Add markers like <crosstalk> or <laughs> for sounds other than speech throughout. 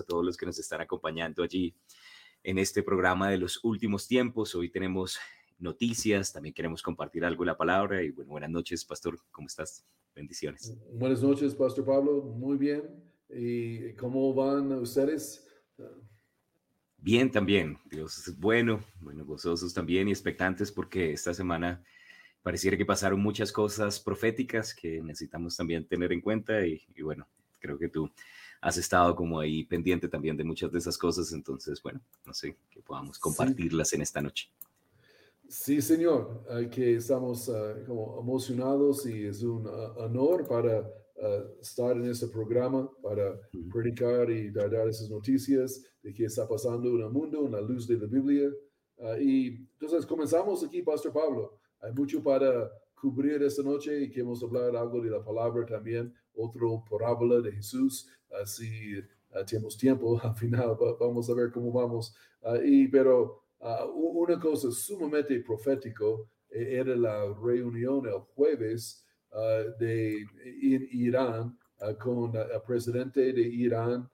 a todos los que nos están acompañando allí en este programa de los últimos tiempos. Hoy tenemos noticias, también queremos compartir algo de la palabra y bueno, buenas noches, Pastor, ¿cómo estás? Bendiciones. Buenas noches, Pastor Pablo, muy bien. ¿Y cómo van ustedes? Bien también, Dios es bueno, bueno, gozosos también y expectantes porque esta semana pareciera que pasaron muchas cosas proféticas que necesitamos también tener en cuenta y, y bueno, creo que tú has estado como ahí pendiente también de muchas de esas cosas, entonces bueno, no sé, que podamos compartirlas en esta noche. Sí, señor, que estamos uh, como emocionados y es un uh, honor para uh, estar en este programa, para predicar y dar, esas noticias de qué está pasando en el mundo, en la luz de la Biblia. y entonces comenzamos aquí, Pastor Pablo. Hay mucho para cubrir esta noche y queremos hablar algo de la palabra también, otro parábola de Jesús. Así tenemos tiempo, <laughs> al final vamos a ver cómo vamos. y, pero Ah, una cosa sumamente profético eh, era la reunión el jueves ah, de Irán ah, con el presidente de Irán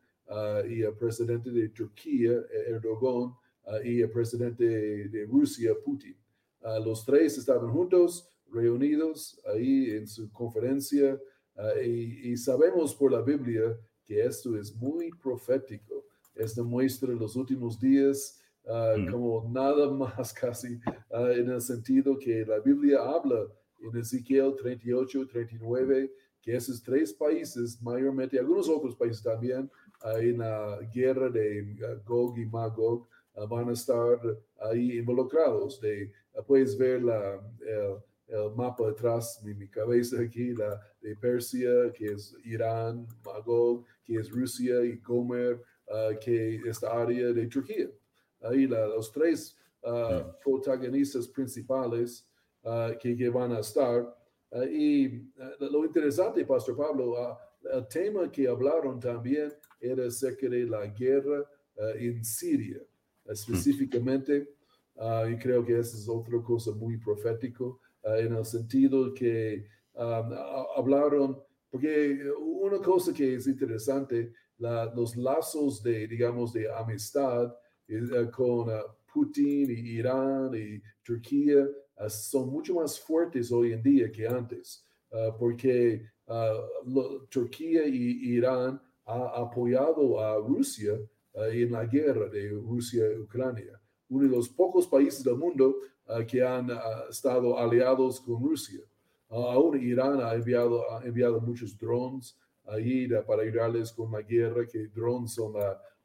y el presidente de Turquía, Erdogan, y el presidente de Rusia, Putin. los tres estaban juntos, reunidos ahí en su conferencia, y, sabemos por la Biblia que esto es muy profético. Esto muestra los últimos días Ah, como nada <laughs> más casi ah, en el sentido que la Biblia habla en Ezequiel 38, 39, que esos tres países, mayormente algunos otros países también, uh, en la guerra de Gog y Magog, van a estar ahí involucrados. De, puedes ver la, el, mapa detrás de mi cabeza aquí, la de Persia, que es Irán, Magog, que es Rusia y Gomer, que es esta área de Turquía ahí los tres uh, protagonistas principales uh, que, que, van a estar. Uh, y lo interesante, Pastor Pablo, el tema que hablaron también era acerca de la guerra en Siria, específicamente. y creo que esa es otra cosa muy profético, en el sentido que um, hablaron, porque una cosa que es interesante, la, los lazos de, digamos, de amistad eh, con eh, Putin y Irán y Turquía eh, son mucho más fuertes hoy en día que antes, porque Turquía y Irán ha apoyado a Rusia en la guerra de Rusia-Ucrania, uno de los pocos países del mundo que han estado aliados con Rusia. Aún Irán ha enviado, ha enviado muchos drones ahí para ayudarles con la guerra, que drones son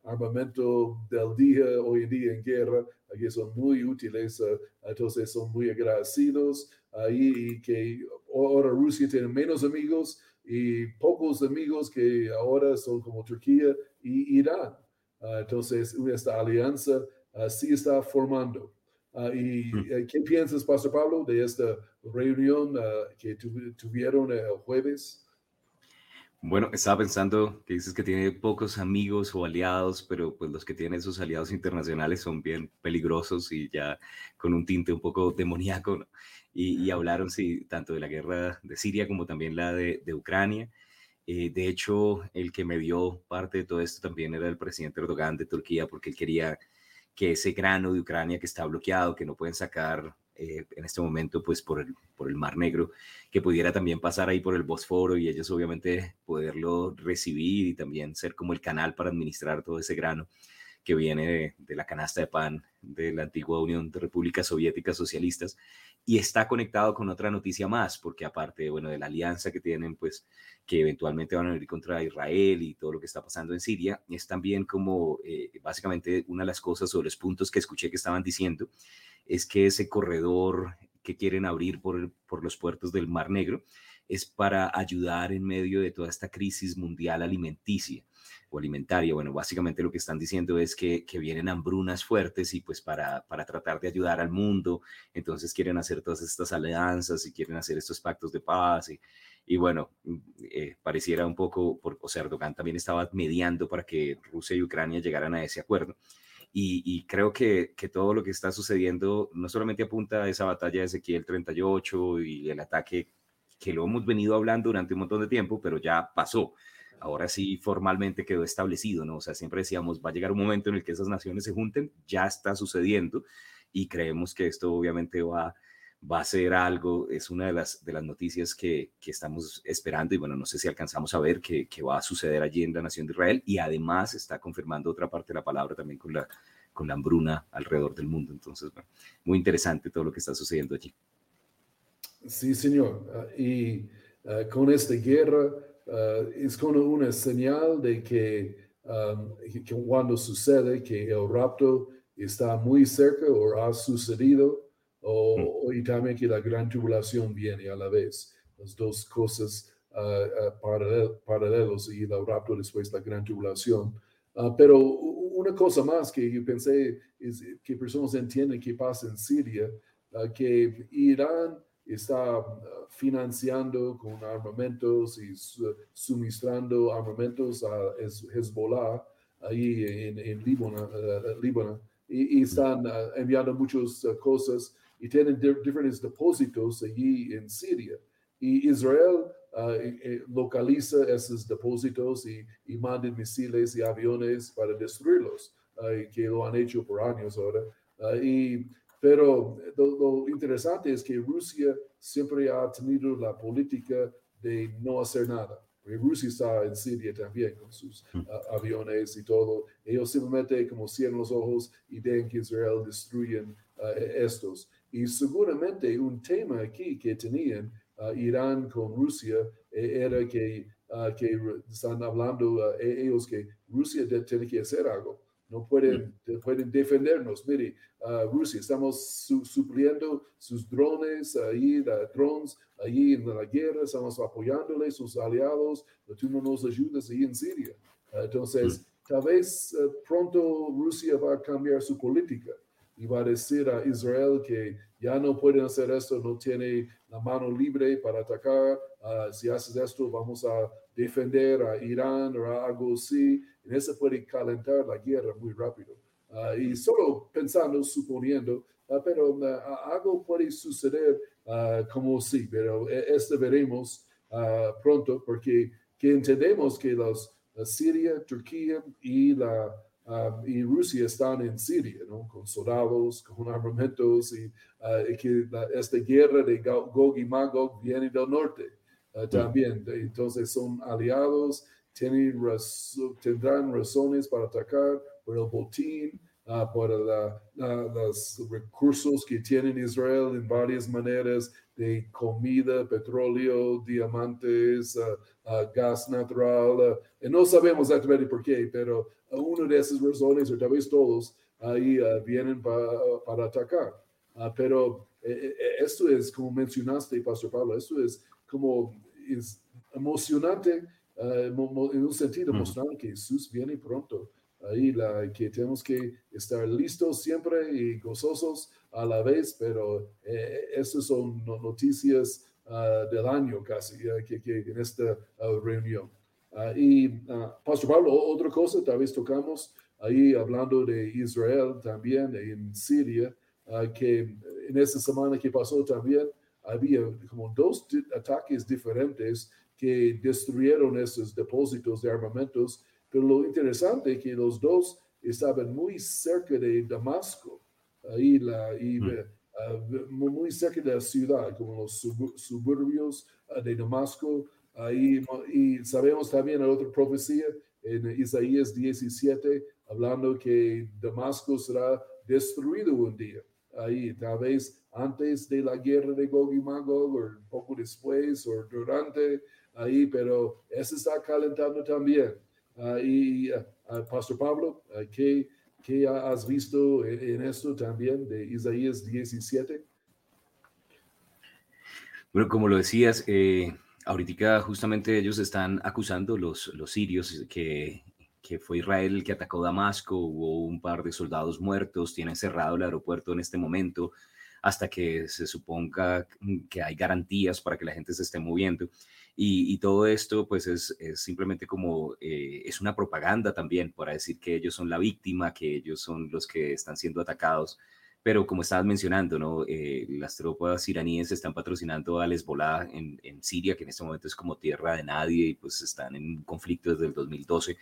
armamento del día hoy en día en guerra, que son muy útiles, eh, entonces son muy agradecidos y que ahora Rusia tiene menos amigos y pocos amigos que ahora son como Turquía y Irán. Ah, entonces, esta alianza sí está formando. Ah, ¿Y hmm. eh, qué piensas, Pastor Pablo, de esta reunión que tuvieron el jueves? Bueno, estaba pensando que dices que tiene pocos amigos o aliados, pero pues los que tienen esos aliados internacionales son bien peligrosos y ya con un tinte un poco demoníaco. Y, hablaron, sí, tanto de la guerra de Siria como también la de, Ucrania. Eh, de hecho, el que me dio parte de todo esto también era el presidente Erdogan de Turquía, porque él quería que ese grano de Ucrania que está bloqueado, que no pueden sacar eh, en este momento pues por el, por el Mar Negro, que pudiera también pasar ahí por el Bosforo y ellos obviamente poderlo recibir y también ser como el canal para administrar todo ese grano que viene de, la canasta de pan de la antigua Unión de Repúblicas Soviéticas Socialistas y está conectado con otra noticia más, porque aparte, bueno, de la alianza que tienen, pues, que eventualmente van a venir contra Israel y todo lo que está pasando en Siria, es también como, eh, básicamente, una de las cosas o los puntos que escuché que estaban diciendo, es que ese corredor que quieren abrir por, por los puertos del Mar Negro es para ayudar en medio de toda esta crisis mundial alimenticia o alimentaria. Bueno, básicamente lo que están diciendo es que, que vienen hambrunas fuertes y pues para, para tratar de ayudar al mundo, entonces quieren hacer todas estas alianzas y quieren hacer estos pactos de paz y, y bueno, eh, pareciera un poco, por, o sea, Erdogan también estaba mediando para que Rusia y Ucrania llegaran a ese acuerdo. Y, creo que, que, todo lo que está sucediendo no solamente apunta a esa batalla de Ezequiel 38 y el ataque que lo hemos venido hablando durante un montón de tiempo, pero ya pasó. ahora sí formalmente quedó establecido, ¿no? O sea, siempre decíamos, va a llegar un momento en el que esas naciones se junten, ya está sucediendo y creemos que esto obviamente va, va a ser algo, es una de las, de las noticias que, que estamos esperando y bueno, no sé si alcanzamos a ver que, que, va a suceder allí en la nación de Israel y además está confirmando otra parte de la palabra también con la, con la hambruna alrededor del mundo. Entonces, bueno, muy interesante todo lo que está sucediendo allí. Sí, señor. Ah, y uh, con esta guerra uh, es como una señal de que, um, que, cuando sucede que el rapto está muy cerca o ha sucedido, o, mm. y también que la gran tribulación viene a la vez. Las dos cosas uh, paralel, paralelos y el rapto después la gran tribulación. pero una cosa más que yo pensé es que personas entienden que pasa en Siria, que Irán está uh, financiando con armamentos y suministrando armamentos a Hezbollah ahí en, en Líbano, uh, y, están uh, enviando muchas cosas y tienen diferentes depósitos allí en Siria. Y Israel localiza esos depósitos y, y manda misiles y aviones para destruirlos, que lo han hecho por años ahora. y pero lo, interesante es que Rusia siempre ha tenido la política de no hacer nada. Rusia está en Siria también con sus mm. aviones y todo. Ellos simplemente como cierran los ojos y dejan que Israel destruyan estos. Y seguramente un tema aquí que tenían Irán con Rusia eh, era que, que están hablando ellos que Rusia tiene que hacer algo no pueden, pueden defendernos. Mire, Rusia, estamos supliendo sus drones, ahí, drones, ahí en la guerra, estamos apoyándole, sus aliados, pero tú no nos ayudas ahí en Siria. entonces, tal vez eh, pronto Rusia va a cambiar su política y va a decir a Israel que ya no pueden hacer esto, no tiene la mano libre para atacar. Ah, si haces esto, vamos a defender a Irán o algo así. En eso puede calentar la guerra muy rápido. Ah, y solo pensando, suponiendo, ah, pero algo puede suceder como sí, pero e, esto veremos pronto porque que entendemos que los, Siria, Turquía y la y Rusia están en Siria, ¿no? Con soldados, con armamentos, y, uh, que esta guerra de Gog y Magog viene del norte uh, también. Entonces son aliados, tienen tendrán razones para atacar por el botín, uh, por los recursos que tiene Israel en varias maneras de comida, petróleo, diamantes, gas natural. y no sabemos exactamente por qué, pero una de esas razones, o tal vez todos, ahí ah, vienen para atacar. Ah, pero eh, eh, esto es, como mencionaste, Pastor Pablo, esto es como es emocionante ah, en un sentido, mostrando que Jesús viene pronto. Ahí la, que tenemos que estar listos siempre y gozosos a la vez, pero eh, estas son noticias del año casi que, que en esta reunión. Ah, y uh, Pastor Pablo, otra cosa, tal vez tocamos ahí hablando de Israel también, en Siria, ah, que en esta semana que pasó también había como dos ataques diferentes que destruyeron esos depósitos de armamentos, pero lo interesante es que los dos estaban muy cerca de Damasco, ahí la, y, mm. muy cerca de la ciudad, como los suburbios de Damasco, Ahí, y sabemos también la otra profecía en Isaías 17, hablando que Damasco será destruido un día. Ahí, tal vez antes de la guerra de Gog y Magog, o un poco después, o durante, ahí, pero eso está calentando también. y Pastor Pablo, ¿qué, ¿qué, has visto en, en esto también de Isaías 17? Bueno, como lo decías, eh, ahorita justamente ellos están acusando, los, los sirios, que, que fue Israel el que atacó Damasco, hubo un par de soldados muertos, tienen cerrado el aeropuerto en este momento hasta que se suponga que hay garantías para que la gente se esté moviendo. Y, todo esto pues es, simplemente como, eh, es una propaganda también para decir que ellos son la víctima, que ellos son los que están siendo atacados pero como estabas mencionando, ¿no? Eh, las tropas iraníes están patrocinando a Hezbollah en, en, Siria, que en este momento es como tierra de nadie y pues están en conflicto desde el 2012.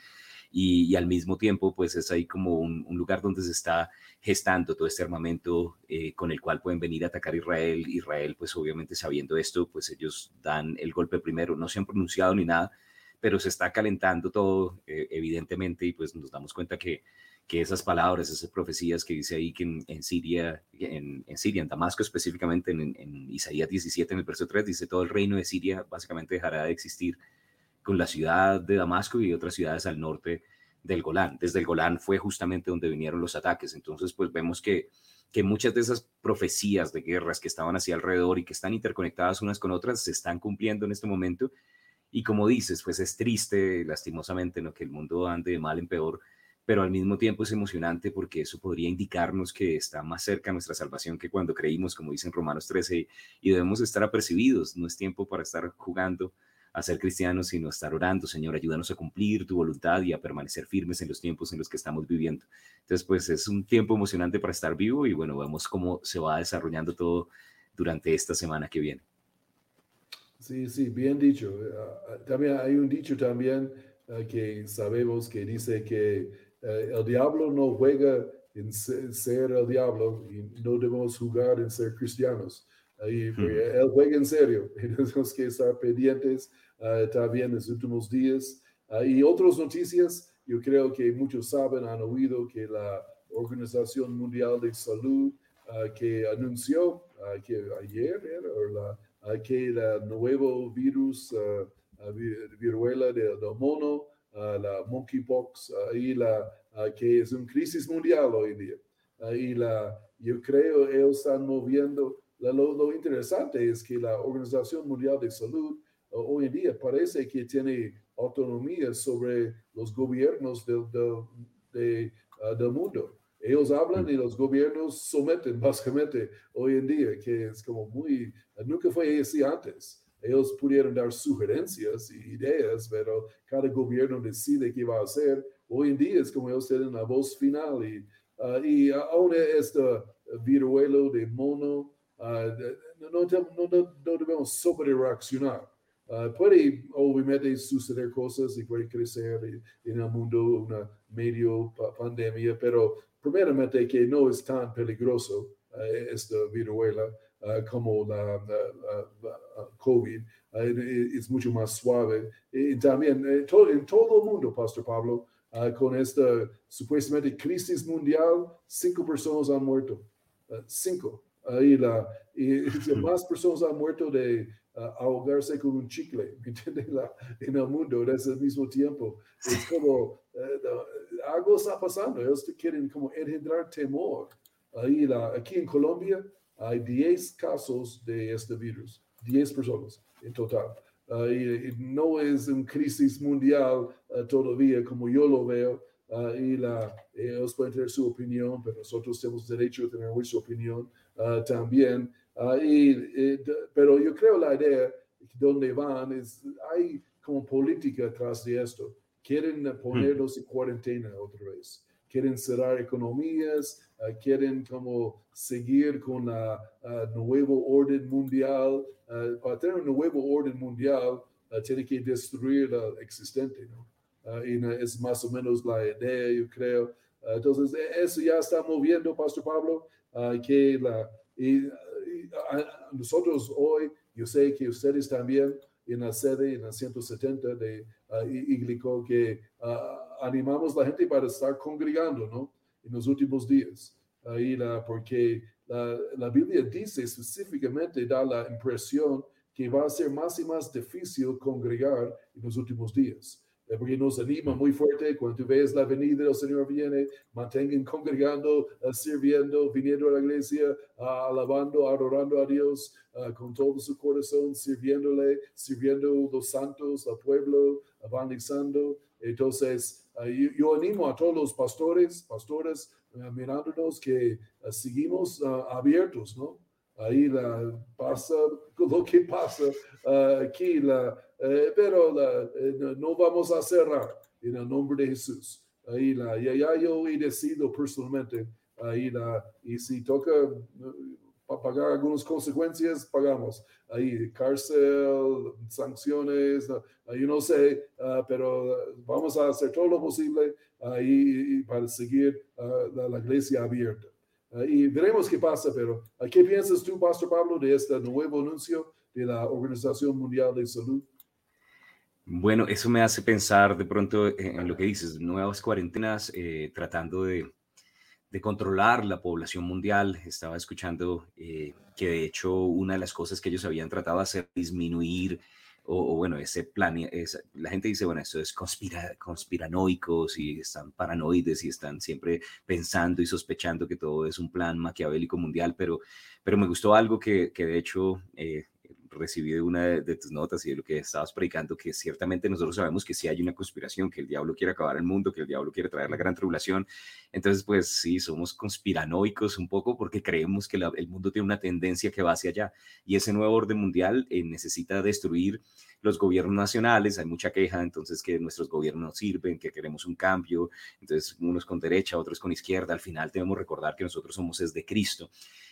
Y, al mismo tiempo, pues es ahí como un, lugar donde se está gestando todo este armamento eh, con el cual pueden venir a atacar Israel. Israel, pues obviamente sabiendo esto, pues ellos dan el golpe primero, no se han pronunciado ni nada, pero se está calentando todo, eh, evidentemente, y pues nos damos cuenta que que esas palabras, esas profecías que dice ahí que en, Siria, en, Siria, en Damasco específicamente, en, Isaías 17, en el verso 3, dice todo el reino de Siria básicamente dejará de existir con la ciudad de Damasco y otras ciudades al norte del Golán. Desde el Golán fue justamente donde vinieron los ataques. Entonces, pues vemos que, que muchas de esas profecías de guerras que estaban hacia alrededor y que están interconectadas unas con otras se están cumpliendo en este momento. Y como dices, pues es triste, lastimosamente, ¿no? que el mundo ande de mal en peor, pero al mismo tiempo es emocionante porque eso podría indicarnos que está más cerca nuestra salvación que cuando creímos, como dicen Romanos 13, y debemos estar apercibidos. No es tiempo para estar jugando a ser cristianos, sino estar orando, Señor, ayúdanos a cumplir tu voluntad y a permanecer firmes en los tiempos en los que estamos viviendo. Entonces, pues es un tiempo emocionante para estar vivo y bueno, vemos cómo se va desarrollando todo durante esta semana que viene. Sí, sí, bien dicho. Ah, también hay un dicho también ah, que sabemos que dice que eh, el diablo no juega en ser, el diablo y no debemos jugar en ser cristianos. Ahí, hmm. Él juega en serio <laughs> tenemos que estar pendientes uh, también en los últimos días. Ah, y otras noticias, yo creo que muchos saben, han oído que la Organización Mundial de Salud ah, que anunció que ayer era, que el nuevo virus, viruela del mono, la monkeypox, y la, que es una crisis mundial hoy día. y la, yo creo ellos están moviendo, lo, interesante es que la Organización Mundial de Salud hoy en día parece que tiene autonomía sobre los gobiernos del, del, del mundo. Ellos hablan y los gobiernos someten <laughs> básicamente hoy en día, que es como muy, nunca fue así antes ellos pudieron dar sugerencias y ideas, pero cada gobierno decide qué va a hacer. Hoy en día es como ellos tienen la voz final y, uh, y aún este viruelo de mono, uh, no, no, no, no, debemos sobre reaccionar. Uh, puede obviamente suceder cosas y puede crecer en el mundo una medio pandemia, pero primeramente que no es tan peligroso esta viruela. Ah, como la, COVID, ah, es mucho más suave. Y también eh, todo, en todo el mundo, Pastor Pablo, con esta supuestamente crisis mundial, cinco personas han muerto. cinco. y, la, y <laughs> más personas han muerto de ahogarse con un chicle, en el mundo en ese mismo tiempo. Es como, eh, algo está pasando, ellos quieren como engendrar temor. Ahí la, aquí en Colombia, hay 10 casos de este virus, 10 personas en total. Uh, y, no es una crisis mundial uh, todavía como yo lo veo. Uh, y la, ellos pueden tener su opinión, pero nosotros tenemos derecho a tener nuestra opinión también. Y, pero yo creo la idea donde van es, hay como política atrás de esto. Quieren hmm. ponerlos en cuarentena otra vez quieren cerrar economías, ah, quieren como seguir con la uh, nuevo orden mundial. Ah, para tener un nuevo orden mundial, tiene que destruir la existente, ¿no? y es más o menos la idea, yo creo. entonces, e, eso ya está moviendo, Pastor Pablo, que la, y, nosotros hoy, yo sé que ustedes también en la sede, en la 170 de uh, que animamos a la gente para estar congregando, ¿no? En los últimos días. Ahí la, porque la, la, Biblia dice específicamente, da la impresión que va a ser más y más difícil congregar en los últimos días. Eh, porque nos anima muy fuerte cuando tú ves la venida del Señor viene, mantengan congregando, uh, sirviendo, viniendo a la iglesia, uh, alabando, adorando a Dios uh, con todo su corazón, sirviéndole, sirviendo los santos, al pueblo, evangelizando. Entonces, yo, animo a todos los pastores, pastores, mirándonos que seguimos abiertos, ¿no? Ahí la, pasa <laughs> lo que pasa aquí, la, eh, pero eh, no vamos a cerrar en el nombre de Jesús. Ahí la, ya, ya yo he decidido personalmente ahí la, y si toca para pagar algunas consecuencias, pagamos. Ahí cárcel, sanciones, yo no sé, ah, pero vamos a hacer todo lo posible ahí para seguir ah, la, iglesia abierta. Ah, y veremos qué pasa, pero ¿qué piensas tú, Pastor Pablo, de este nuevo anuncio de la Organización Mundial de Salud? Bueno, eso me hace pensar de pronto en lo que dices, nuevas cuarentenas, eh, tratando de controlar la población mundial. Estaba escuchando eh, que de hecho una de las cosas que ellos habían tratado de hacer, disminuir, o, bueno, ese plan, la gente dice, bueno, esto es conspira, conspiranoicos y están paranoides y están siempre pensando y sospechando que todo es un plan maquiavélico mundial, pero, pero me gustó algo que, que de hecho eh, recibí de una de, tus notas y de lo que estabas predicando, que ciertamente nosotros sabemos que sí hay una conspiración, que el diablo quiere acabar el mundo, que el diablo quiere traer la gran tribulación. Entonces, pues sí, somos conspiranoicos un poco porque creemos que el mundo tiene una tendencia que va hacia allá y ese nuevo orden mundial eh, necesita destruir los gobiernos nacionales, hay mucha queja, entonces que nuestros gobiernos no sirven, que queremos un cambio, entonces unos con derecha, otros con izquierda, al final debemos recordar que nosotros somos es de Cristo.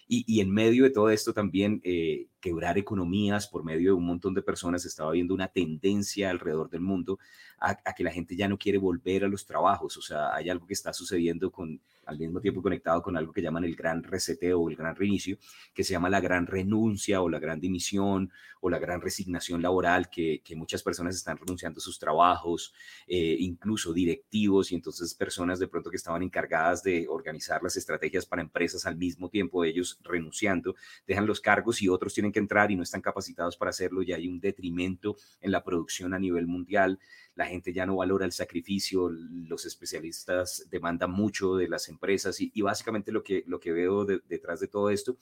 Y, en medio de todo esto también eh, quebrar economías por medio de un montón de personas, estaba viendo una tendencia alrededor del mundo a, que la gente ya no quiere volver a los trabajos, o sea, hay algo que está sucediendo con, al mismo tiempo conectado con algo que llaman el gran reseteo o el gran reinicio, que se llama la gran renuncia o la gran dimisión o la gran resignación laboral, que, muchas personas están renunciando a sus trabajos, eh, incluso directivos y entonces personas de pronto que estaban encargadas de organizar las estrategias para empresas al mismo tiempo ellos renunciando, dejan los cargos y otros tienen que entrar y no están capacitados para hacerlo y hay un detrimento en la producción a nivel mundial la gente ya no valora el sacrificio, los especialistas demandan mucho de las empresas y, básicamente lo que, lo que veo detrás de todo esto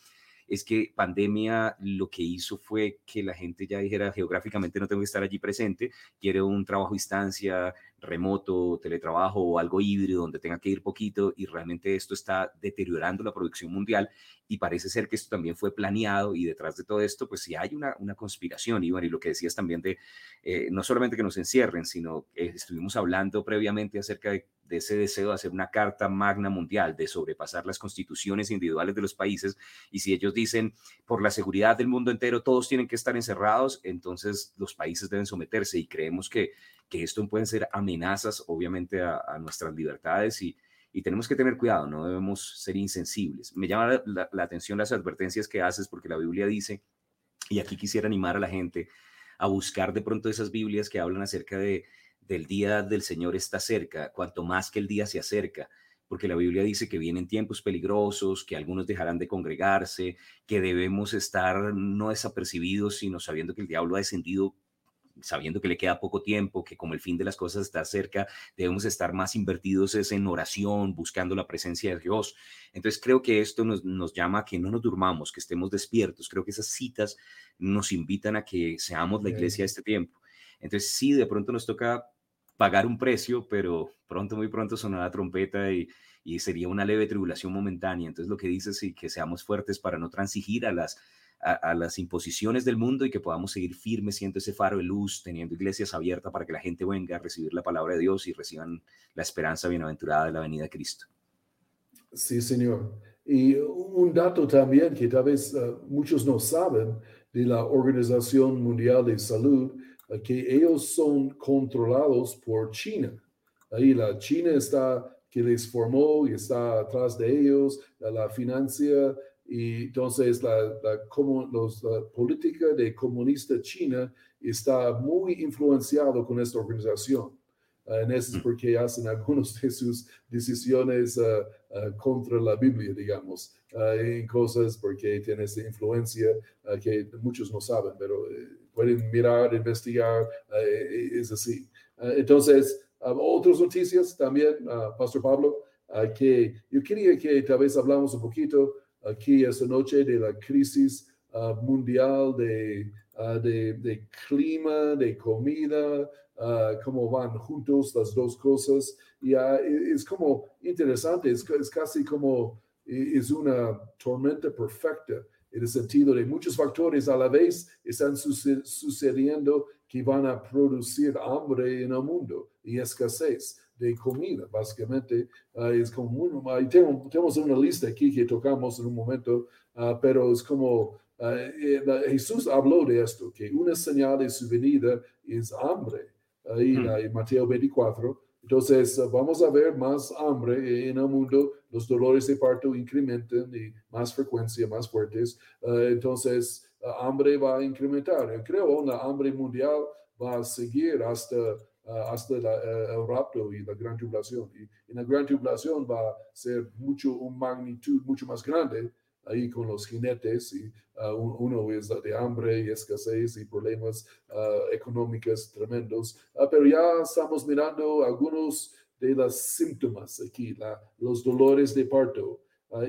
es que pandemia lo que hizo fue que la gente ya dijera geográficamente no tengo que estar allí presente, quiere un trabajo a distancia, remoto, teletrabajo o algo híbrido donde tenga que ir poquito y realmente esto está deteriorando la producción mundial y parece ser que esto también fue planeado y detrás de todo esto pues sí hay una, una conspiración, Iván, y lo que decías también de eh, no solamente que nos encierren, sino que estuvimos hablando previamente acerca de, de, ese deseo de hacer una carta magna mundial, de sobrepasar las constituciones individuales de los países y si ellos dicen por la seguridad del mundo entero todos tienen que estar encerrados, entonces los países deben someterse y creemos que que esto pueden ser amenazas, obviamente, a, nuestras libertades y, tenemos que tener cuidado, no debemos ser insensibles. Me llama la, atención las advertencias que haces porque la Biblia dice, y aquí quisiera animar a la gente a buscar de pronto esas Biblias que hablan acerca de del día del Señor está cerca, cuanto más que el día se acerca, porque la Biblia dice que vienen tiempos peligrosos, que algunos dejarán de congregarse, que debemos estar no desapercibidos, sino sabiendo que el diablo ha descendido sabiendo que le queda poco tiempo, que como el fin de las cosas está cerca, debemos estar más invertidos en oración, buscando la presencia de Dios. Entonces creo que esto nos, nos llama a que no nos durmamos, que estemos despiertos. Creo que esas citas nos invitan a que seamos la iglesia de este tiempo. Entonces sí, de pronto nos toca pagar un precio, pero pronto, muy pronto sonará trompeta y, y sería una leve tribulación momentánea. Entonces lo que dice es que seamos fuertes para no transigir a las a, las imposiciones del mundo y que podamos seguir firmes siendo ese faro de luz, teniendo iglesias abiertas para que la gente venga a recibir la palabra de Dios y reciban la esperanza bienaventurada de la venida de Cristo. Sí, Señor. Y un dato también que tal vez uh, muchos no saben de la Organización Mundial de Salud, uh, que ellos son controlados por China. Ahí la China está que les formó y está atrás de ellos, la, la financia y entonces la, como los, política de comunista china está muy influenciado con esta organización. Uh, en eso es porque hacen algunas de sus decisiones uh, uh, contra la Biblia, digamos, en cosas porque tiene esa influencia que muchos no saben, pero eh, pueden mirar, investigar, eh, es así. entonces, otras noticias también, Pastor Pablo, que yo quería que tal vez hablamos un poquito aquí esta noche de la crisis ah, mundial de, ah, de, clima, de comida, uh, cómo van juntos las dos cosas. Y es como interesante, es, es casi como es una tormenta perfecta en el sentido de muchos factores a la vez están sucediendo que van a producir hambre en el mundo y escasez. De comida. Básicamente, es como, tenemos, una lista aquí que tocamos en un momento, pero es como eh, Jesús habló de esto, que una señal de su venida es hambre. Ahí en Mateo 24, entonces, vamos a ver más hambre en el mundo, los dolores de parto incrementan y más frecuencia, más fuertes. Entonces, hambre va a incrementar. Creo la hambre mundial va a seguir hasta, hasta eh, el rapto y la gran tribulación. Y en la gran tribulación va a ser mucho, un magnitud mucho más grande ahí con los jinetes y uh, uno es de hambre y escasez y problemas uh, económicos tremendos, uh, pero ya estamos mirando algunos de los síntomas aquí, los dolores de parto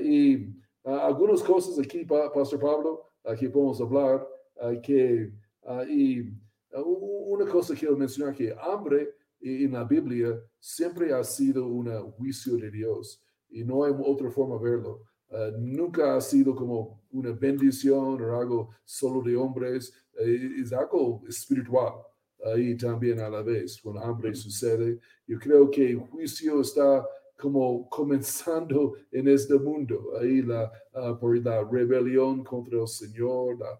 y algunas cosas aquí, Pastor Pablo, aquí podemos hablar que y una cosa que quiero mencionar que hambre en la Biblia siempre ha sido un juicio de Dios y no hay otra forma de verlo. Eh, nunca ha sido como una bendición o algo solo de hombres, eh, es algo espiritual. Ahí también a la vez, cuando hambre sucede, yo creo que el juicio está como comenzando en este mundo, ahí la, ah, por la rebelión contra el Señor, la,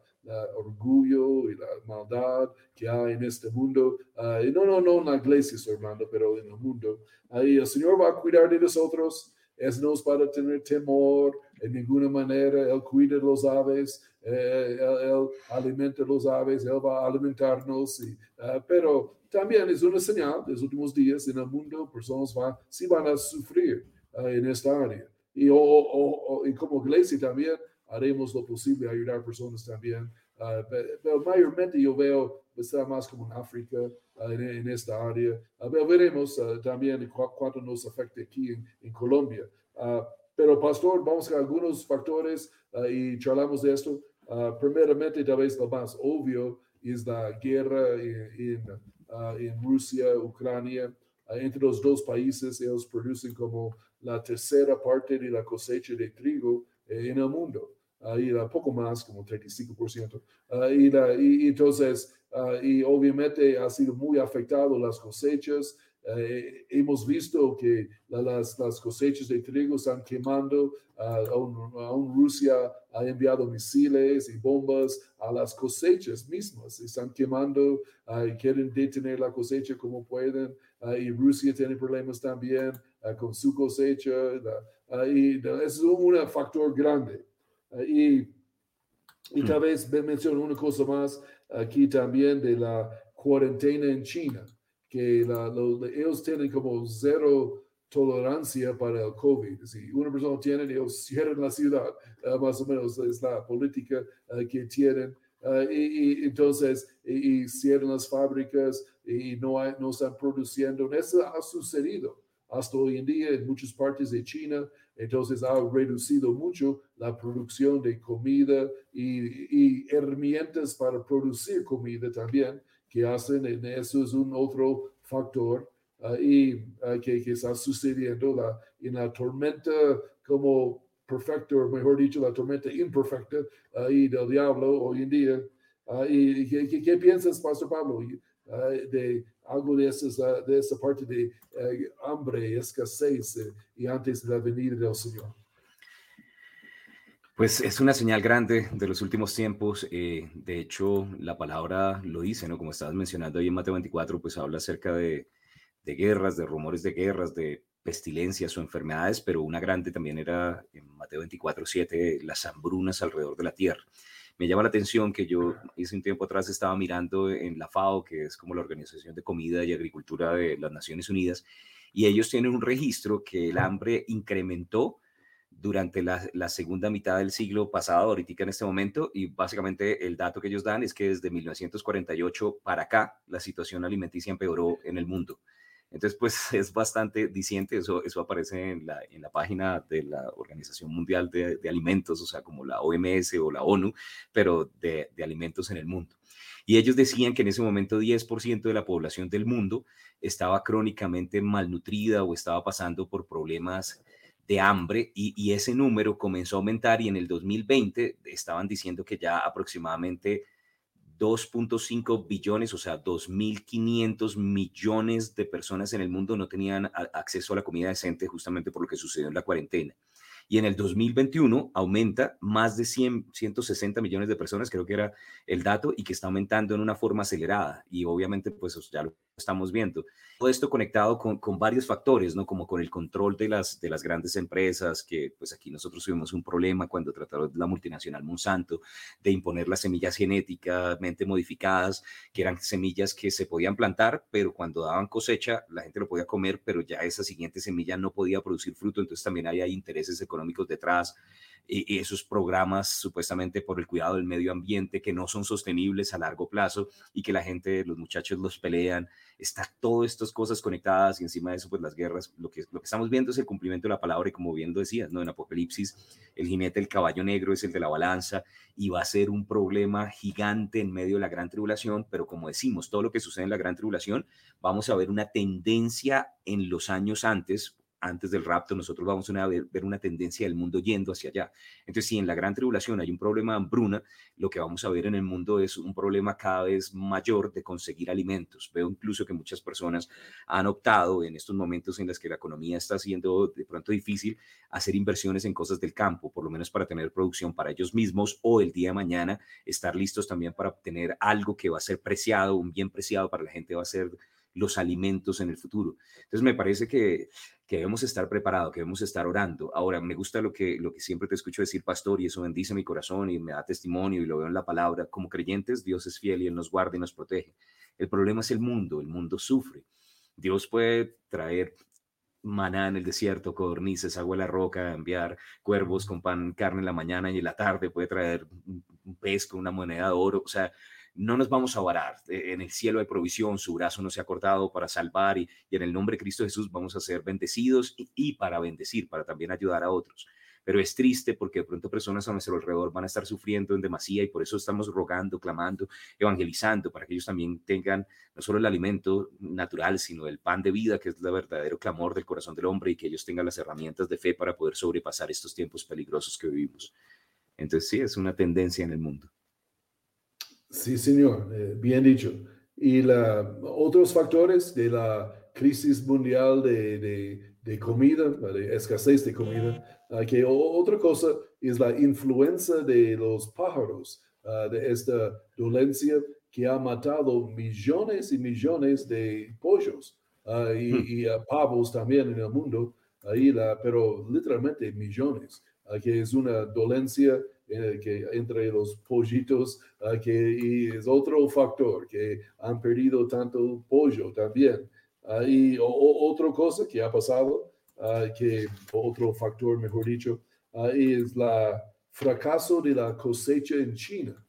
orgullo y la maldad que hay en este mundo. Uh, no, no, no en la iglesia, estoy pero en el mundo. Ahí el Señor va a cuidar de nosotros, es no para tener temor en ninguna manera. Él cuida los aves, eh, él, alimenta los aves, Él va a alimentarnos. Y, eh, pero también es una señal de los últimos días en el mundo, personas van, sí van a sufrir eh, en esta área. Y, y como iglesia también haremos lo posible ayudar personas también. pero mayormente yo veo está más como en África, en, esta área. veremos también cuánto nos afecta aquí en, Colombia. pero, pastor, vamos a algunos factores y charlamos de esto. primeramente, tal vez lo más obvio es la guerra en, en Rusia, Ucrania. entre los dos países, ellos producen como la tercera parte de la cosecha de trigo eh, en el mundo. Era poco más, como 35%. y, y, entonces, Ah, y obviamente ha sido muy afectado las cosechas. Eh, hemos visto que las, las, cosechas de trigo están quemando. Uh, aún, Rusia ha enviado misiles y bombas a las cosechas mismas. Están quemando y quieren detener la cosecha como pueden. y Rusia tiene problemas también con su cosecha. y es un factor grande. Y, y tal hmm. vez menciono una cosa más aquí también de la cuarentena en China, que ellos tienen como cero tolerancia para el COVID. Si una persona tiene, ellos cierran la ciudad, eh, más o menos es la política eh, que tienen. Eh, y, entonces, y, cierran las fábricas y no, no están produciendo. Eso ha sucedido hasta hoy en día en muchas partes de China. Entonces ha reducido mucho la producción de comida y, herramientas para producir comida también que hacen, en eso es un otro factor ah, y ah, que, está sucediendo la, en la tormenta como perfecta, o mejor dicho, la tormenta imperfecta ahí del diablo hoy en día. ¿Y qué, qué, piensas, Pastor Pablo, de algo de, de esa parte de eh, hambre, escasez eh, y antes de la venida del Señor. Pues es una señal grande de los últimos tiempos. Eh, de hecho, la palabra lo dice, ¿no? Como estabas mencionando ahí en Mateo 24, pues habla acerca de, de guerras, de rumores de guerras, de pestilencias o enfermedades, pero una grande también era en Mateo 24, 7, las hambrunas alrededor de la tierra me llama la atención que yo hice un tiempo atrás estaba mirando en la FAO, que es como la Organización de Comida y Agricultura de las Naciones Unidas, y ellos tienen un registro que el hambre incrementó durante la, segunda mitad del siglo pasado, ahorita en este momento, y básicamente el dato que ellos dan es que desde 1948 para acá la situación alimenticia empeoró en el mundo. Entonces, pues <laughs> es bastante diciente, eso, eso aparece en la, en la página de la Organización Mundial de, Alimentos, o sea, como la OMS o la ONU, pero de, alimentos en el mundo. Y ellos decían que en ese momento 10% de la población del mundo estaba crónicamente malnutrida o estaba pasando por problemas de hambre y, ese número comenzó a aumentar y en el 2020 estaban diciendo que ya aproximadamente 2.5 billones, o sea, 2.500 millones de personas en el mundo no tenían acceso a la comida decente justamente por lo que sucedió en la cuarentena. Y en el 2021 aumenta más de 100, 160 millones de personas, creo que era el dato, y que está aumentando en una forma acelerada. Y obviamente, pues ya lo estamos viendo. Todo esto conectado con, con, varios factores, ¿no? Como con el control de las, de las grandes empresas, que pues aquí nosotros tuvimos un problema cuando trataron la multinacional Monsanto de imponer las semillas genéticamente modificadas, que eran semillas que se podían plantar, pero cuando daban cosecha la gente lo podía comer, pero ya esa siguiente semilla no podía producir fruto, entonces también hay intereses económicos detrás y esos programas supuestamente por el cuidado del medio ambiente que no son sostenibles a largo plazo y que la gente, los muchachos los pelean, está todas estas cosas conectadas y encima de eso pues las guerras, lo que, lo que estamos viendo es el cumplimiento de la palabra y como bien decías, ¿no? En Apocalipsis el jinete del caballo negro es el de la balanza y va a ser un problema gigante en medio de la gran tribulación, pero como decimos, todo lo que sucede en la gran tribulación, vamos a ver una tendencia en los años antes antes del rapto, nosotros vamos a ver, una tendencia del mundo yendo hacia allá. Entonces, si en la gran tribulación hay un problema de hambruna, lo que vamos a ver en el mundo es un problema cada vez mayor de conseguir alimentos. Veo incluso que muchas personas han optado en estos momentos en los que la economía está siendo de pronto difícil hacer inversiones en cosas del campo, por lo menos para tener producción para ellos mismos o el día de mañana estar listos también para obtener algo que va a ser preciado, un bien preciado para la gente va a ser los alimentos en el futuro. Entonces me parece que, que debemos estar preparados, que debemos estar orando. Ahora, me gusta lo que, lo que siempre te escucho decir, pastor, y eso bendice mi corazón y me da testimonio y lo veo en la palabra. Como creyentes, Dios es fiel y Él nos guarda y nos protege. El problema es el mundo, el mundo sufre. Dios puede traer maná en el desierto, codornices, agua en la roca, enviar cuervos con pan, carne en la mañana y en la tarde, puede traer un pez con una moneda de oro. O sea, no nos vamos a varar. Eh, en el cielo hay provisión, su brazo no se ha cortado para salvar y, en el nombre de Cristo Jesús vamos a ser bendecidos y, para bendecir, para también ayudar a otros. Pero es triste porque de pronto personas a nuestro alrededor van a estar sufriendo en demasía y por eso estamos rogando, clamando, evangelizando para que ellos también tengan no solo el alimento natural, sino el pan de vida, que es el verdadero clamor del corazón del hombre y que ellos tengan las herramientas de fe para poder sobrepasar estos tiempos peligrosos que vivimos. Entonces sí, es una tendencia en el mundo. Sí, señor, eh, bien dicho. Y la, otros factores de la crisis mundial de, de, comida, de escasez de comida, uh, que otra cosa es la influencia de los pájaros, ah, de esta dolencia que ha matado millones y millones de pollos ah, y, hmm. y pavos también en el mundo, ahí la, pero literalmente millones, que es una dolencia que entre los pollitos, uh, que es otro factor, que han perdido tanto pollo también. Uh, y otra cosa que ha pasado, ah, que otro factor, mejor dicho, es la fracaso de la cosecha en China,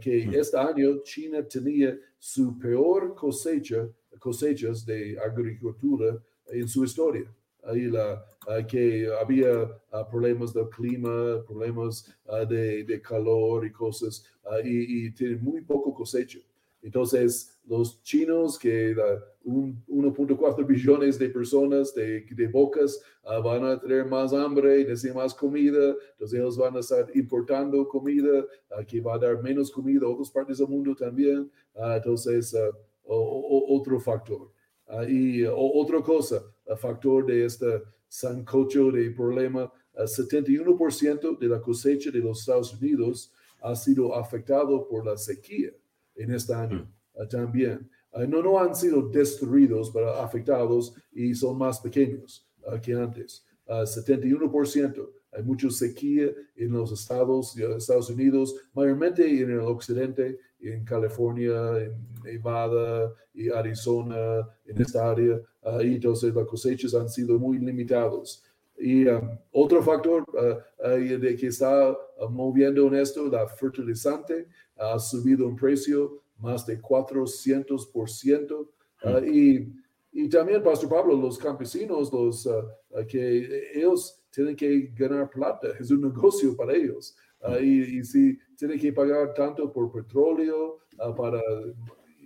que mm. este año China tenía su peor cosecha, cosechas de agricultura en su historia ahí la, que había ah, problemas del clima, problemas ah, de, de, calor y cosas, ah, y, y tienen muy poco cosecha. Entonces, los chinos, que 1.4 <laughs> billones de personas, de, de bocas, van a tener más hambre y necesitan más comida, entonces ellos van a estar importando comida, que va a dar menos comida a otras partes del mundo también. entonces, otro factor. y otra cosa, factor de este sancocho de problema, 71% de la cosecha de los Estados Unidos ha sido afectado por la sequía en este año mm. también. no, no han sido destruidos, pero afectados y son más pequeños que antes. 71%. Hay mucha sequía en los estados, Estados Unidos, mayormente en el occidente, en California, en Nevada y Arizona, en esta área. y entonces las cosechas han sido muy limitadas. Y um, otro factor uh, de que está uh, moviendo en esto, la fertilizante ha subido en precio más de 400%. Uh, mm. y, y también, Pastor Pablo, los campesinos, los que ellos tienen que ganar plata, es un <laughs> negocio para ellos. Mm. y, y, si tienen que pagar tanto por petróleo para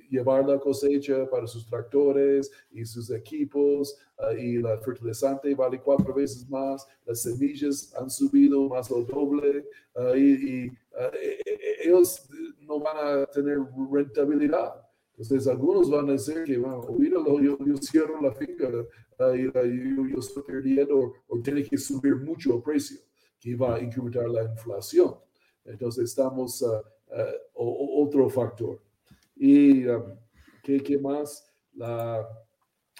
llevar la cosecha para sus tractores y sus equipos ah, y la fertilizante vale cuatro veces más, las semillas han subido más del doble ah, y, e, e, ellos no van a tener rentabilidad. Entonces, algunos van a decir que, bueno, yo, yo cierro la finca yo, yo, estoy perdiendo o, tiene que subir mucho el precio, que va a incrementar la inflación. Entonces, estamos uh, uh, otro factor. Y, um, ¿qué, ¿qué, más? Las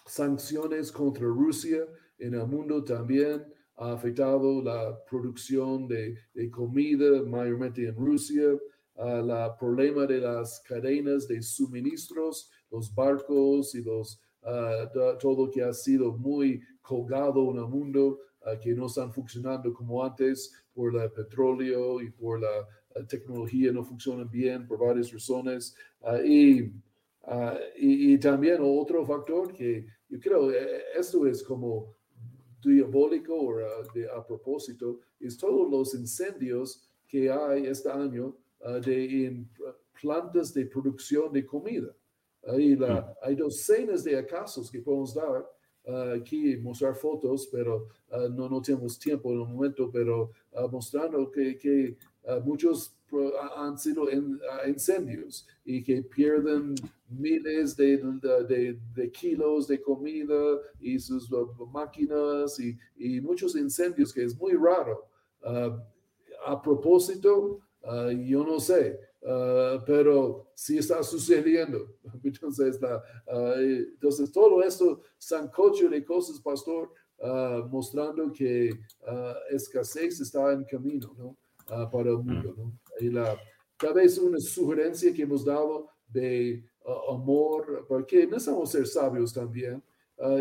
sanciones contra Rusia en el mundo también ha afectado la producción de, de comida, mayormente en Rusia el problema de las cadenas de suministros, los barcos y los, uh, todo que ha sido muy colgado en el mundo, que no están funcionando como antes por el petróleo y por la, tecnología no funcionan bien por varias razones. y, y, también otro factor que yo creo, eh, esto es como diabólico o a propósito, es todos los incendios que hay este año de, en plantas de producción de comida. Ahí la. Hay docenas de casos que podemos dar uh, aquí, mostrar fotos, pero uh, no, no tenemos tiempo en el momento, pero mostrando que, que muchos han sido en, incendios y que pierden miles de, de, de, kilos de comida y sus máquinas y, y, muchos incendios que es muy raro. a propósito, Ah, yo no sé, ah, pero sí está sucediendo. <laughs> Entonces, ah, entonces todo esto, sancocho de cosas, pastor, mostrando que escasez está en camino ¿no? para el mundo. ¿no? Y la, tal vez una sugerencia que hemos dado de amor, porque necesitamos ser sabios también.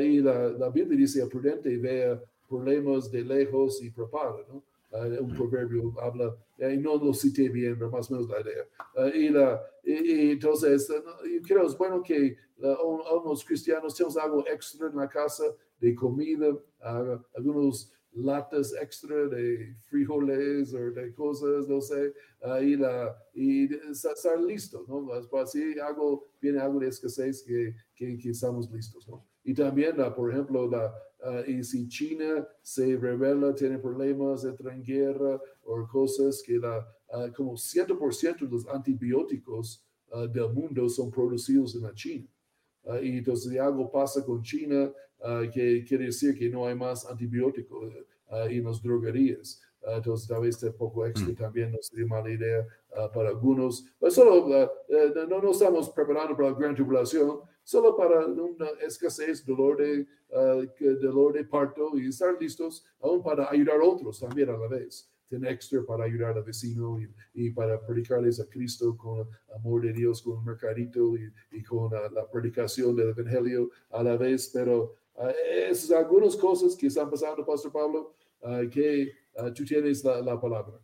y la, la Biblia dice, prudente vea problemas de lejos y prepara. ¿no? Uh, un proverbio habla, y no lo cité bien, pero más o menos la idea. Uh, y, la, y, entonces, uh, creo es bueno que unos cristianos tenemos algo extra en la casa de comida, algunos latas extra de frijoles o de cosas, no sé, y, la, y estar listo, ¿no? Si algo, viene algo de escasez, que, que, que estamos listos, ¿no? Y también, por ejemplo, la, Ah, y si China se revela, tiene problemas, entra en guerra o cosas que la, uh, como 100% de los antibióticos ah, del mundo son producidos en la China. y entonces si algo pasa con China, que quiere decir que no hay más antibióticos en las droguerías. entonces, tal vez un poco extra mm. también no sería mala idea para algunos. Pero solo eh, no nos estamos preparando para la gran tribulación, solo para una escasez, dolor de, uh, dolor de parto y estar listos aún para ayudar a otros también a la vez. Tener extra para ayudar al vecino y, para predicarles a Cristo con amor de Dios, con un mercadito y, con uh, la predicación del Evangelio a la vez. Pero uh, esas algunas cosas que están pasando, Pastor Pablo, que tú tienes la, la palabra.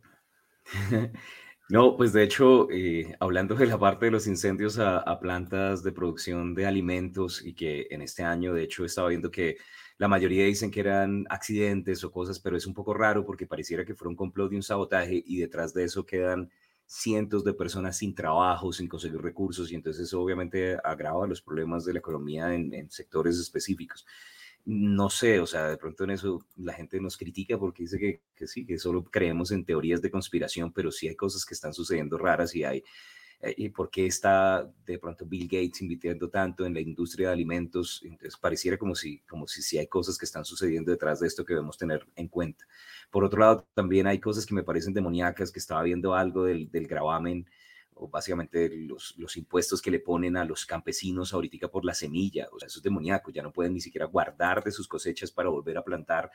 <laughs> No, pues de hecho, eh, hablando de la parte de los incendios a, plantas de producción de alimentos y que en este año, de hecho, estaba viendo que la mayoría dicen que eran accidentes o cosas, pero es un poco raro porque pareciera que fue un complot de un sabotaje y detrás de eso quedan cientos de personas sin trabajo, sin conseguir recursos y entonces eso obviamente agrava los problemas de la economía en sectores específicos no sé, o sea, de pronto en eso la gente nos critica porque dice que, que, sí, que solo creemos en teorías de conspiración, pero sí hay cosas que están sucediendo raras y hay, eh, y por qué está de pronto Bill Gates invirtiendo tanto en la industria de alimentos, entonces pareciera como si, como si sí hay cosas que están sucediendo detrás de esto que debemos tener en cuenta. Por otro lado, también hay cosas que me parecen demoníacas, que estaba viendo algo del, del gravamen o básicamente los, los, impuestos que le ponen a los campesinos ahorita por la semilla, o sea, eso es demoníaco, ya no pueden ni siquiera guardar de sus cosechas para volver a plantar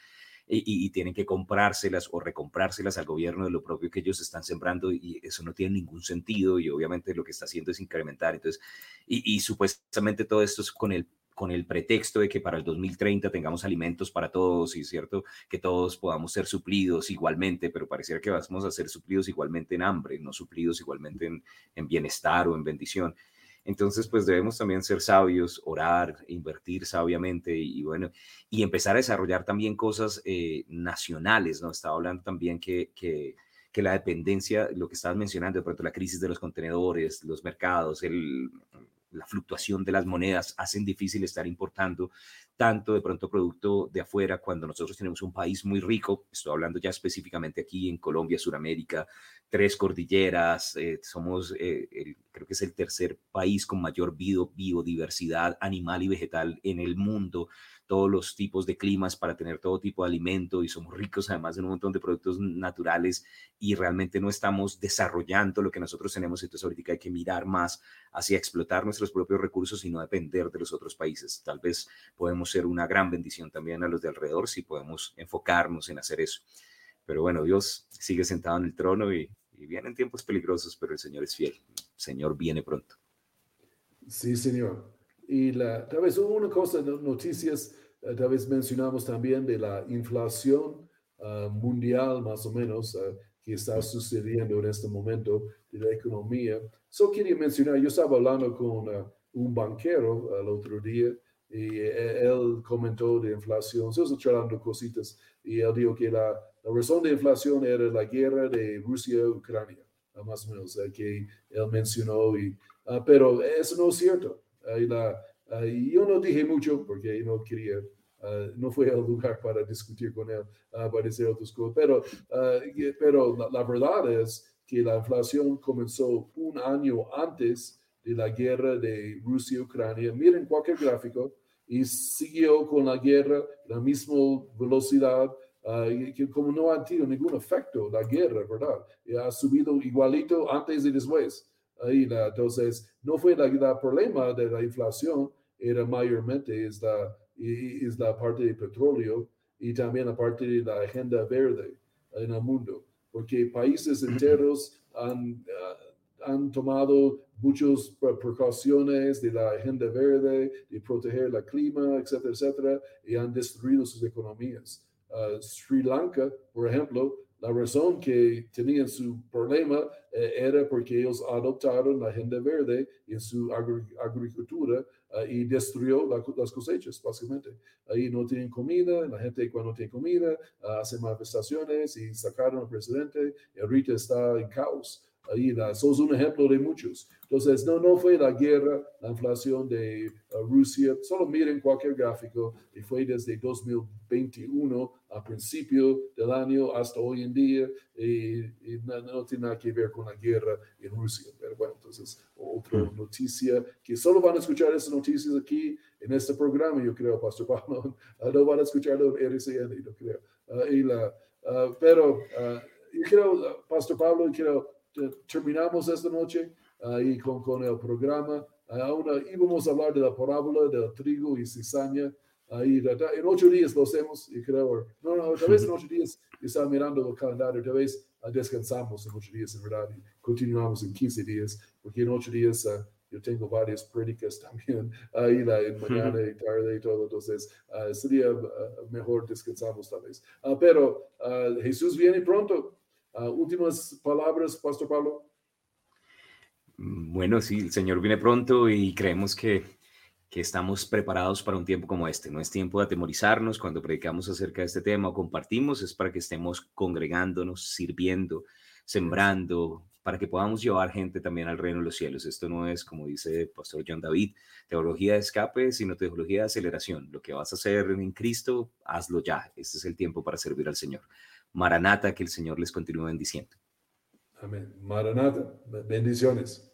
y, tienen que comprárselas o recomprárselas al gobierno de lo propio que ellos están sembrando y eso no tiene ningún sentido y obviamente lo que está haciendo es incrementar. Entonces, y, y supuestamente todo esto es con el con el pretexto de que para el 2030 tengamos alimentos para todos y cierto que todos podamos ser suplidos igualmente, pero pareciera que vamos a ser suplidos igualmente en hambre, no suplidos igualmente en, en bienestar o en bendición. Entonces, pues debemos también ser sabios, orar, invertir sabiamente y, bueno, y empezar a desarrollar también cosas eh, nacionales, ¿no? Estaba hablando también que, que, que, la dependencia, lo que estabas mencionando, de pronto la crisis de los contenedores, los mercados, el, la fluctuación de las monedas hacen difícil estar importando tanto de pronto producto de afuera cuando nosotros tenemos un país muy rico, estoy hablando ya específicamente aquí en Colombia, Sudamérica, tres cordilleras, eh, somos, eh, creo que es el tercer país con mayor biodiversidad animal y vegetal en el mundo, todos los tipos de climas para tener todo tipo de alimento y somos ricos además en un montón de productos naturales y realmente no estamos desarrollando lo que nosotros tenemos. Entonces ahorita hay que mirar más hacia explotar nuestros propios recursos y no depender de los otros países. Tal vez podemos ser una gran bendición también a los de alrededor si podemos enfocarnos en hacer eso. Pero bueno, Dios sigue sentado en el trono y, y vienen tiempos peligrosos, pero el Señor es fiel. El Señor viene pronto. Sí, Señor. Y la, tal vez una cosa, noticias, eh, tal vez mencionamos también de la inflación ah, mundial, más o menos, ah, que está sucediendo en este momento de la economía. Solo quería mencionar, yo estaba hablando con ah, un banquero el otro día y eh, él comentó de inflación, se charlando cositas y él dijo que la, la razón de inflación era la guerra de Rusia-Ucrania, más o menos, eh, que él mencionó, y, pero eso no es cierto. Y la, yo no dije mucho porque no quería, no fue el lugar para discutir con él, para decir otras cosas, pero, pero la, verdad es que la inflación comenzó un año antes de la guerra de Rusia-Ucrania. Miren cualquier gráfico y siguió con la guerra la misma velocidad. que como no ha tenido ningún efecto la guerra, ¿verdad? Y ha subido igualito antes y después. Ahí la, entonces, no fue el problema de la inflación, era mayormente es la, es la parte de petróleo y también la parte de la agenda verde en el mundo, porque países enteros han, ah, han tomado muchas precauciones de la agenda verde, de proteger el clima, etcétera, etcétera, y han destruido sus economías. Ah, Sri Lanka, por ejemplo, la razón que tenían su problema eh, era porque ellos adoptaron la agenda verde en su agricultura eh, y destruyó las cosechas, básicamente. Ahí no tienen comida, la gente cuando tiene comida hace manifestaciones y sacaron al presidente y ahorita está en caos. Ahí la, sos un ejemplo de muchos. Entonces, no, no fue la guerra, la inflación de uh, Rusia. Solo miren cualquier gráfico y fue desde 2021 a principio del año hasta hoy en día y, no, tiene nada que ver con la guerra en Rusia. Pero bueno, entonces, otra hmm. noticia que solo van a escuchar esas noticias aquí en este programa, yo creo, Pastor Pablo. <laughs> no van a escucharlo en RCN, yo creo. Uh, y la, uh, pero yo creo, Pastor Pablo, quiero terminamos esta noche ahí con, con el programa. Ahora íbamos a hablar de la parábola del trigo y cizaña. Ahí, en ocho días lo hacemos, y creo, no, no, tal vez en ocho días, estaba mirando el calendario, tal vez ah, descansamos en ocho días, en verdad, y continuamos en quince días, porque en ocho días uh, yo tengo varias prédicas <laughs> también, ahí la, en mañana y tarde y todo, entonces uh, sería mejor descansamos tal vez. pero Jesús viene pronto, Ah, últimas palabras, Pastor Pablo. Bueno, sí, el Señor viene pronto y creemos que, que estamos preparados para un tiempo como este. No es tiempo de atemorizarnos cuando predicamos acerca de este tema o compartimos, es para que estemos congregándonos, sirviendo, sembrando, para que podamos llevar gente también al reino de los cielos. Esto no es, como dice pastor John David, teología de escape, sino teología de aceleración. Lo que vas a hacer en Cristo, hazlo ya. Este es el tiempo para servir al Señor. Maranata, que el Señor les continúe bendiciendo. Amén. Maranata, bendiciones.